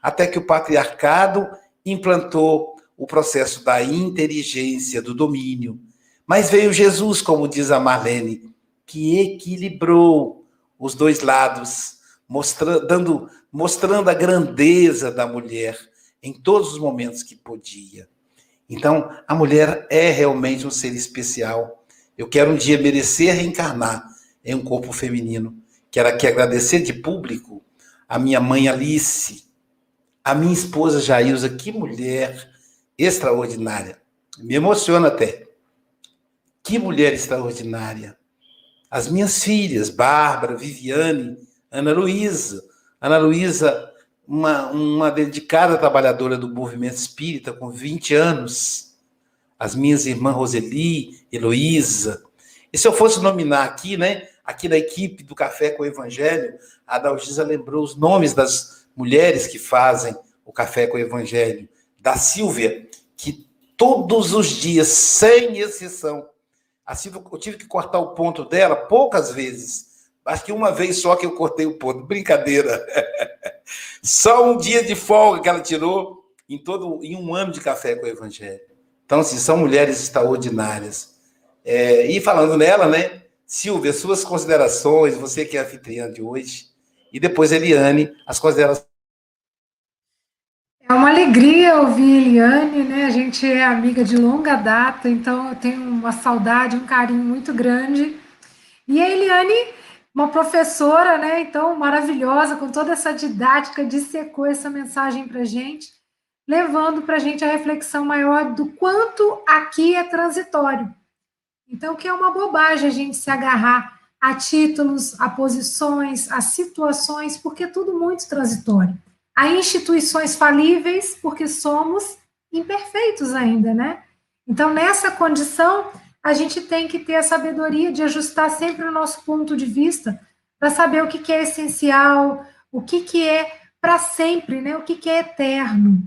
até que o patriarcado implantou o processo da inteligência, do domínio. Mas veio Jesus, como diz a Marlene, que equilibrou os dois lados, mostrando, dando, mostrando a grandeza da mulher em todos os momentos que podia. Então, a mulher é realmente um ser especial. Eu quero um dia merecer reencarnar em um corpo feminino. Quero aqui agradecer de público a minha mãe Alice, a minha esposa Jailza, que mulher extraordinária. Me emociona até. Que mulher extraordinária. As minhas filhas, Bárbara, Viviane, Ana Luísa. Ana Luísa uma, uma dedicada trabalhadora do movimento espírita com 20 anos, as minhas irmãs Roseli, Heloísa. E se eu fosse nominar aqui, né, aqui da equipe do Café com o Evangelho, a Dalgisa lembrou os nomes das mulheres que fazem o Café com o Evangelho. Da Silvia, que todos os dias, sem exceção, a Silvia, eu tive que cortar o ponto dela poucas vezes, Acho que uma vez só que eu cortei o ponto. Brincadeira. Só um dia de folga que ela tirou em todo em um ano de café com o Evangelho. Então, assim, são mulheres extraordinárias. É, e falando nela, né? Silvia, suas considerações, você que é anfitriã de hoje, e depois Eliane, as considerações. É uma alegria ouvir Eliane, né? A gente é amiga de longa data, então eu tenho uma saudade, um carinho muito grande. E a Eliane uma professora, né? Então, maravilhosa, com toda essa didática, dissecou essa mensagem para a gente, levando para a gente a reflexão maior do quanto aqui é transitório. Então, que é uma bobagem a gente se agarrar a títulos, a posições, a situações, porque é tudo muito transitório. Há instituições falíveis, porque somos imperfeitos ainda, né? Então, nessa condição, a gente tem que ter a sabedoria de ajustar sempre o nosso ponto de vista para saber o que, que é essencial, o que, que é para sempre, né? o que, que é eterno.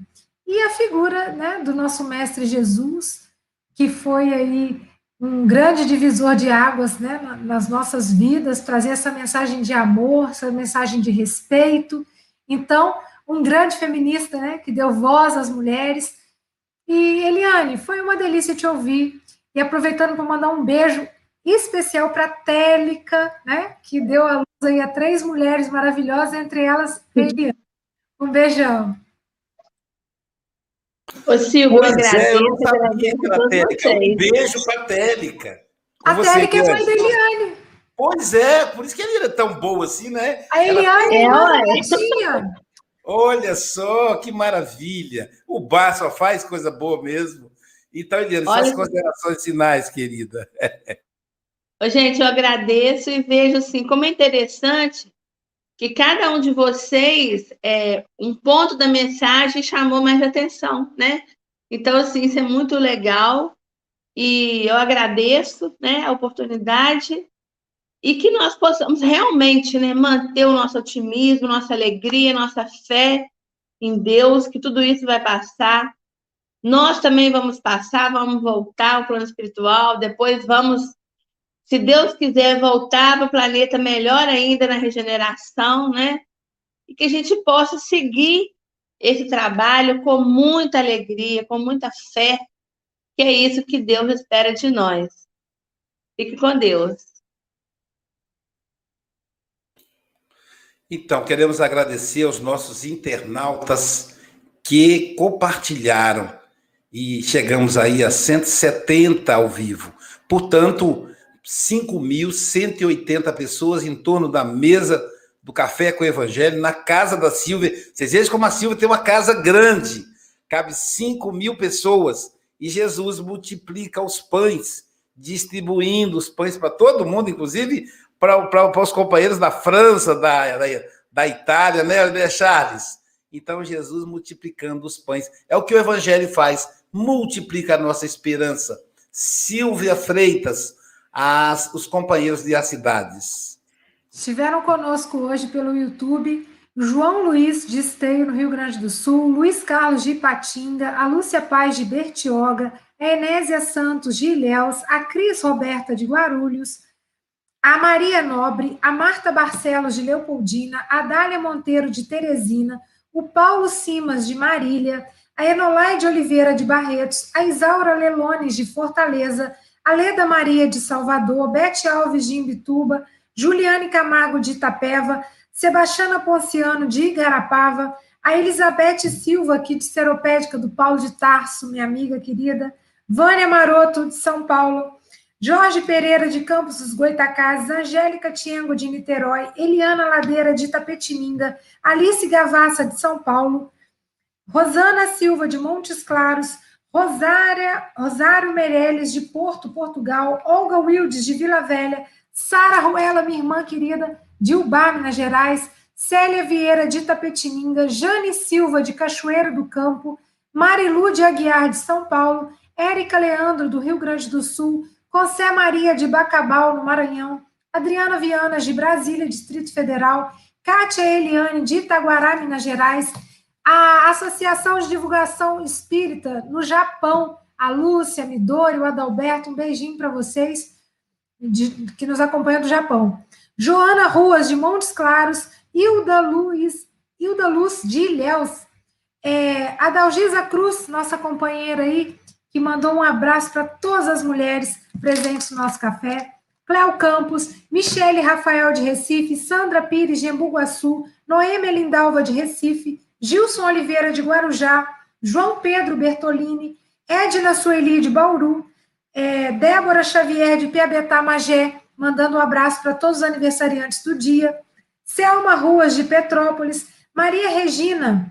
E a figura né, do nosso Mestre Jesus, que foi aí um grande divisor de águas né, nas nossas vidas, trazer essa mensagem de amor, essa mensagem de respeito. Então, um grande feminista né, que deu voz às mulheres. E, Eliane, foi uma delícia te ouvir. E aproveitando para mandar um beijo especial para a Télica, né, que deu a luz aí a três mulheres maravilhosas, entre elas Eliane. Um beijão. Ô, Silvio, Pois eu é, eu não agradeço, sabia agradeço que a era todos Télica. Um beijo para a Télica. A Télica é mãe da Eliane. Pois é, por isso que ele era tão boa assim, né? A Eliane é É, ué. Betinha. Olha só, que maravilha. O bar só faz coisa boa mesmo. Então, Eliane, Olha- suas considerações finais, querida. Gente, eu agradeço e vejo assim como é interessante que cada um de vocês, é, um ponto da mensagem chamou mais atenção, né? Então, assim, isso é muito legal e eu agradeço, né, a oportunidade e que nós possamos realmente, né, manter o nosso otimismo, nossa alegria, nossa fé em Deus, que tudo isso vai passar. Nós também vamos passar, vamos voltar ao plano espiritual, depois vamos se Deus quiser voltar para o planeta melhor ainda na regeneração, né? E que a gente possa seguir esse trabalho com muita alegria, com muita fé, que é isso que Deus espera de nós. Fique com Deus. Então, queremos agradecer aos nossos internautas que compartilharam e chegamos aí a 170 ao vivo. Portanto, 5.180 pessoas em torno da mesa do Café com o Evangelho, na casa da Silvia. Vocês vejam como a Silvia tem uma casa grande, cabe 5 mil pessoas, e Jesus multiplica os pães, distribuindo os pães para todo mundo, inclusive para, os companheiros da França, da, da, da Itália, né, Charles? Então, Jesus multiplicando os pães. É o que o Evangelho faz, multiplica a nossa esperança. Silvia Freitas, as, os companheiros de as cidades. Estiveram conosco hoje pelo YouTube João Luiz de Esteio, no Rio Grande do Sul, Luiz Carlos de Ipatinga, a Lúcia Paz de Bertioga, a Enésia Santos de Ilhéus, a Cris Roberta de Guarulhos, a Maria Nobre, a Marta Barcelos de Leopoldina, a Dália Monteiro de Teresina, o Paulo Simas de Marília, a Enolaide Oliveira de Barretos, a Isaura Lelones de Fortaleza, a Leda Maria de Salvador, Bete Alves de Imbituba, Juliane Camargo de Itapeva, Sebastiana Ponciano de Igarapava, a Elizabeth Silva, aqui de Seropédica do Paulo de Tarso, minha amiga querida, Vânia Maroto, de São Paulo, Jorge Pereira, de Campos dos Goitacazes, Angélica Tiengo, de Niterói, Eliana Ladeira, de Tapetininga, Alice Gavassa, de São Paulo, Rosana Silva, de Montes Claros, Rosária, Rosário Meirelles, de Porto, Portugal, Olga Wildes, de Vila Velha, Sara Ruela, minha irmã querida, de Ubá, Minas Gerais, Célia Vieira, de Tapetininga, Jane Silva, de Cachoeiro do Campo, Marilu de Aguiar, de São Paulo, Érica Leandro, do Rio Grande do Sul, José Maria, de Bacabal, no Maranhão, Adriana Viana, de Brasília, Distrito Federal, Kátia Eliane, de Itaguará, Minas Gerais, a Associação de Divulgação Espírita no Japão, a Lúcia, Midori, o Adalberto, um beijinho para vocês de, que nos acompanham do Japão. Joana Ruas, de Montes Claros, Hilda Luz, Hilda Luz de Ilhéus, é, a Dalgisa Cruz, nossa companheira aí, que mandou um abraço para todas as mulheres presentes no nosso café. Cléo Campos, Michele Rafael de Recife, Sandra Pires de Embu-Guaçu, Noêmia Lindalva de Recife, Gilson Oliveira de Guarujá, João Pedro Bertolini, Edna Sueli de Bauru, é, Débora Xavier de Piabetá Magé, mandando um abraço para todos os aniversariantes do dia, Selma Ruas de Petrópolis, Maria Regina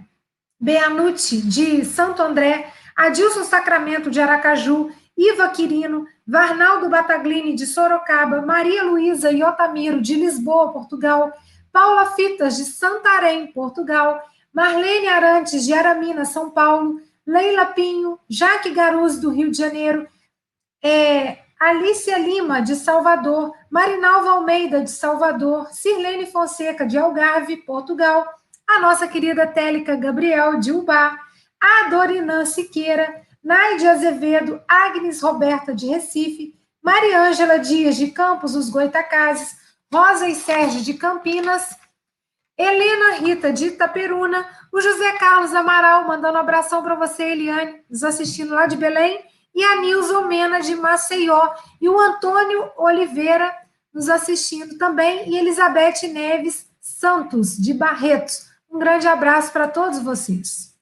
Beanucci de Santo André, Adilson Sacramento de Aracaju, Iva Quirino, Varnaldo Bataglini de Sorocaba, Maria Luísa e Otamiro de Lisboa, Portugal, Paula Fitas de Santarém, Portugal, Marlene Arantes de Aramina, São Paulo, Leila Pinho, Jaque Garuz do Rio de Janeiro, é, Alicia Lima, de Salvador, Marinalva Almeida, de Salvador, Sirlene Fonseca, de Algarve, Portugal, a nossa querida Télica Gabriel, de Ubá, a Dorinã Siqueira, Naide Azevedo, Agnes Roberta, de Recife, Mariângela Dias, de Campos, os Goitacazes, Rosa e Sérgio, de Campinas, Helena Rita, de Itaperuna, o José Carlos Amaral, mandando um abração para você, Eliane, nos assistindo lá de Belém, e a Nilson Mena, de Maceió, e o Antônio Oliveira, nos assistindo também, e Elizabeth Neves Santos, de Barretos. Um grande abraço para todos vocês.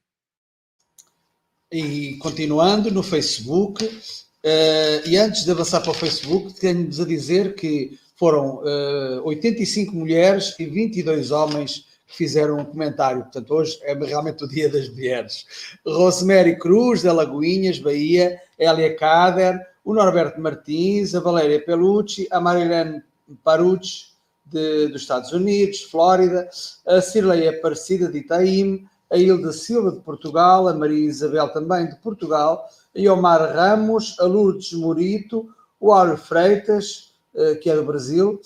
E continuando no Facebook, uh, e antes de avançar para o Facebook, tenho-vos a dizer que foram uh, 85 mulheres e 22 homens que fizeram um comentário. Portanto, hoje é realmente o dia das mulheres. Rosemary Cruz, da Lagoinhas, Bahia, Elia Cader, o Norberto Martins, a Valéria Pelucci, a Marilene Parucci, de, dos Estados Unidos, Flórida, a Cirlei Aparecida de Itaim, a Hilda Silva de Portugal, a Maria Isabel também de Portugal, a Iomar Ramos, a Lourdes Morito, o Áureo Freitas, eh, que é do Brasil,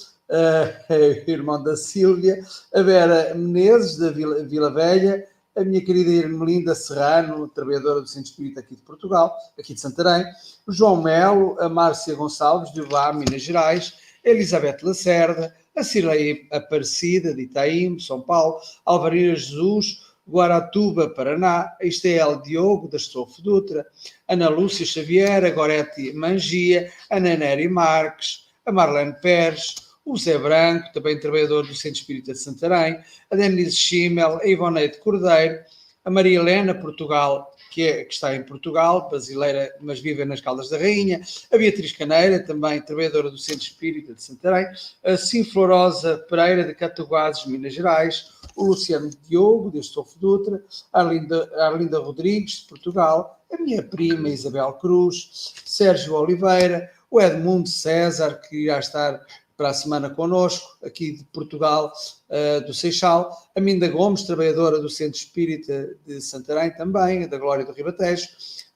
irmão da Sílvia, a Vera Menezes, da Vila, Vila Velha, a minha querida Irmelinda Serrano, trabalhadora do Centro Espírita aqui de Portugal, aqui de Santarém, o João Melo, a Márcia Gonçalves, de Uvá, Minas Gerais, a Elizabeth Lacerda, a Cirlei Aparecida, de Itaim, São Paulo, Alvarina Jesus, Guaratuba, Paraná, a Estel Diogo, da Estofo Dutra, Ana Lúcia Xavier, a Goretti Mangia, a Naneri Marques, a Marlene Pérez, o Zé Branco, também trabalhador do Centro Espírita de Santarém, a Denise Schimmel, a Ivoneide Cordeiro, a Maria Helena, Portugal, que, é, que, está em Portugal, brasileira, mas vive nas Caldas da Rainha, a Beatriz Caneira, também trabalhadora do Centro Espírita de Santarém, a Sinflorosa Pereira, de Cataguases, Minas Gerais, o Luciano Diogo, de Estofo Dutra, a Arlinda, a Arlinda Rodrigues, de Portugal, a minha prima Isabel Cruz, Sérgio Oliveira, o Edmundo César, que irá estar para a semana connosco, aqui de Portugal, uh, do Seixal. A Minda Gomes, trabalhadora do Centro Espírita de Santarém, também, da Glória do Ribatejo.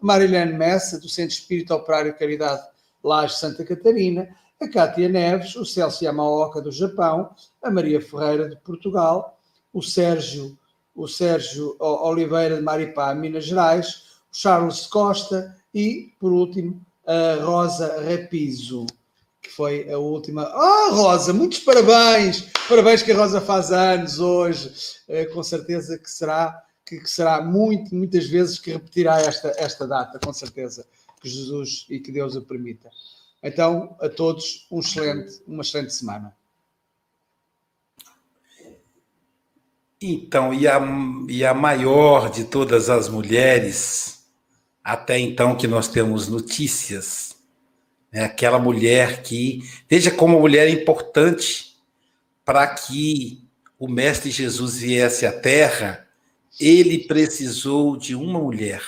A Marilene Messa, do Centro Espírita Operário Caridade Laje Santa Catarina. A Cátia Neves, o Celso Yamaoka, do Japão. A Maria Ferreira, de Portugal. O Sérgio, o Sérgio Oliveira, de Maripá, Minas Gerais. O Charles Costa e, por último, a Rosa Rapizo que foi a última. Ah, Rosa, muitos parabéns! Parabéns que a Rosa faz anos hoje. Uh, com certeza que será, que, que, será muito, muitas vezes que repetirá esta, esta data, com certeza. Que Jesus e que Deus o permita. Então, a todos, um excelente, uma excelente semana. Então, e a, e a maior de todas as mulheres, até então que nós temos notícias, é aquela mulher que, veja como a mulher é importante para que o Mestre Jesus viesse à Terra, ele precisou de uma mulher.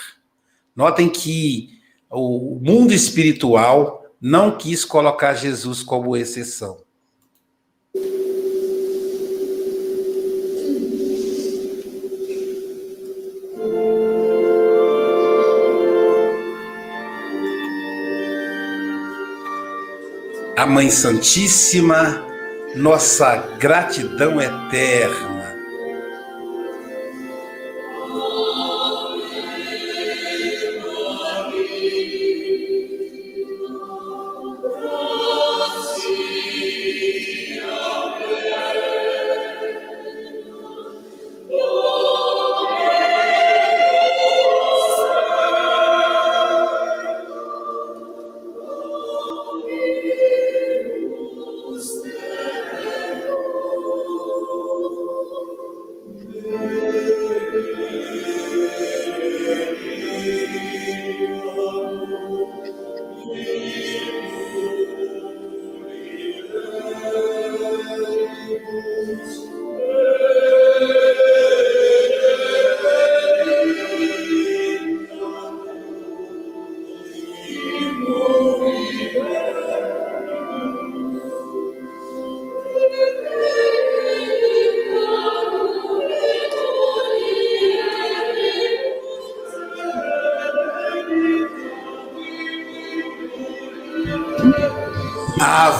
Notem que o mundo espiritual não quis colocar Jesus como exceção. A Mãe Santíssima, nossa gratidão eterna.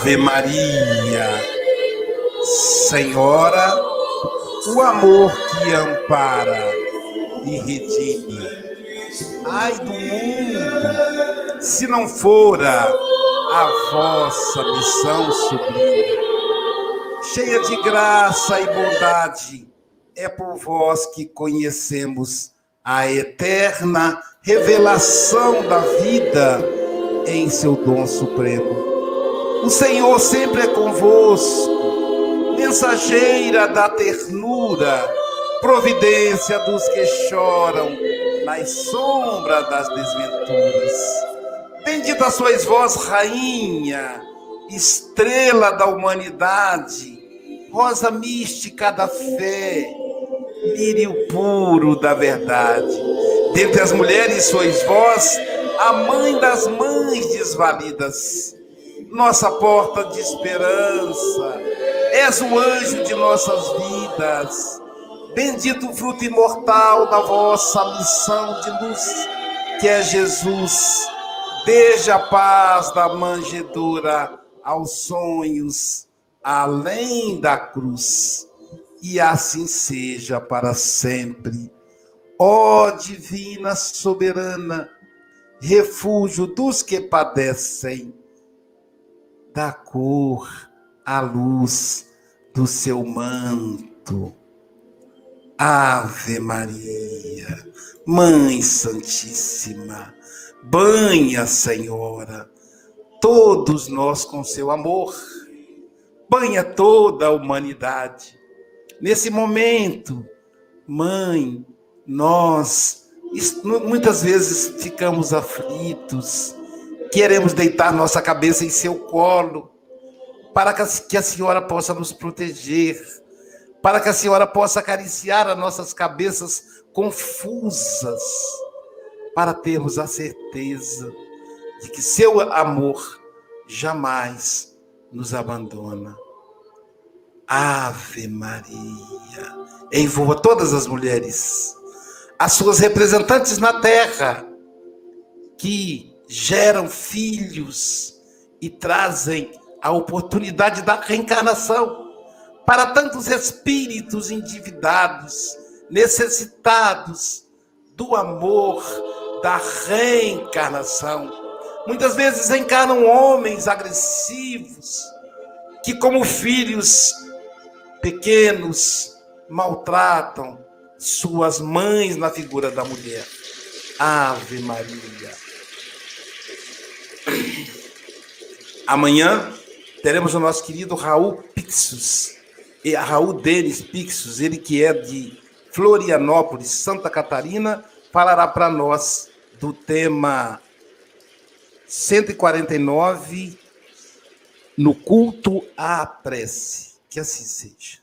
Ave Maria, Senhora, o amor que ampara e redime. Ai do mundo, se não fora a vossa missão sublime, cheia de graça e bondade, é por vós que conhecemos a eterna revelação da vida em seu dom supremo. O Senhor sempre é convosco, mensageira da ternura, providência dos que choram nas sombras das desventuras. Bendita sois vós, rainha, estrela da humanidade, rosa mística da fé, lírio puro da verdade. Dentre as mulheres sois vós, a mãe das mães desvalidas nossa porta de esperança, és o anjo de nossas vidas. Bendito o fruto imortal da vossa missão de luz, que é Jesus. Desde a paz da manjedoura aos sonhos além da cruz. E assim seja para sempre. Ó divina soberana, refúgio dos que padecem da cor à luz do seu manto. Ave Maria, Mãe Santíssima, banha, Senhora, todos nós com seu amor, banha toda a humanidade. Nesse momento, Mãe, nós muitas vezes ficamos aflitos, Queremos deitar nossa cabeça em seu colo, para que a senhora possa nos proteger, para que a senhora possa acariciar as nossas cabeças confusas, para termos a certeza de que seu amor jamais nos abandona. Ave Maria, envolva todas as mulheres, as suas representantes na terra, que geram filhos e trazem a oportunidade da reencarnação para tantos espíritos endividados, necessitados do amor da reencarnação. Muitas vezes encarnam homens agressivos que, como filhos pequenos, maltratam suas mães na figura da mulher. Ave Maria. Amanhã teremos o nosso querido Raul Pixos, e Raul Denis Pixos, ele que é de Florianópolis, Santa Catarina, falará para nós do tema 149 no culto à prece. Que assim seja.